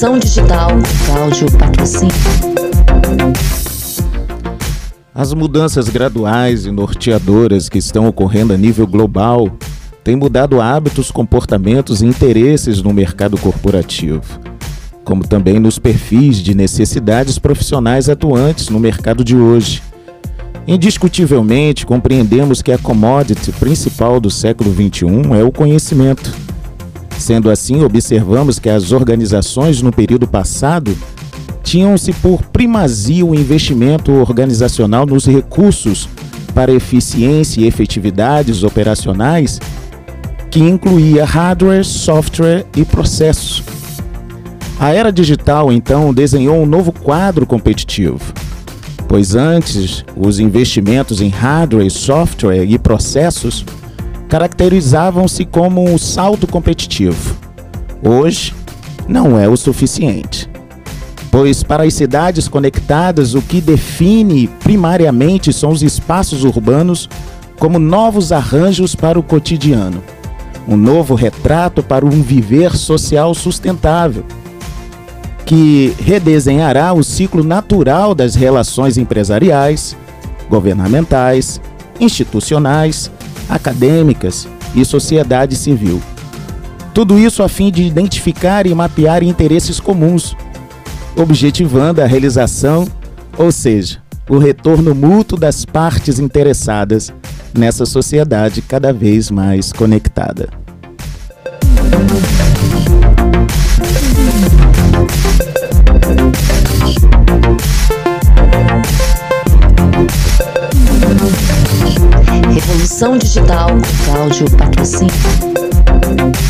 Digital, Cláudio. As mudanças graduais e norteadoras que estão ocorrendo a nível global têm mudado hábitos, comportamentos e interesses no mercado corporativo, como também nos perfis de necessidades profissionais atuantes no mercado de hoje. Indiscutivelmente, compreendemos que a commodity principal do século XXI é o conhecimento. Sendo assim, observamos que as organizações no período passado tinham-se por primazia o investimento organizacional nos recursos para eficiência e efetividades operacionais, que incluía hardware, software e processos. A era digital, então, desenhou um novo quadro competitivo, pois antes os investimentos em hardware, software e processos caracterizavam-se como um salto competitivo. Hoje, não é o suficiente pois para as cidades conectadas o que define primariamente são os espaços urbanos como novos arranjos para o cotidiano, um novo retrato para um viver social sustentável, que redesenhará o ciclo natural das relações empresariais, governamentais, institucionais, acadêmicas e sociedade civil. Tudo isso a fim de identificar e mapear interesses comuns objetivando a realização, ou seja, o retorno mútuo das partes interessadas nessa sociedade cada vez mais conectada. Educação Digital, Cláudio Patrocínio.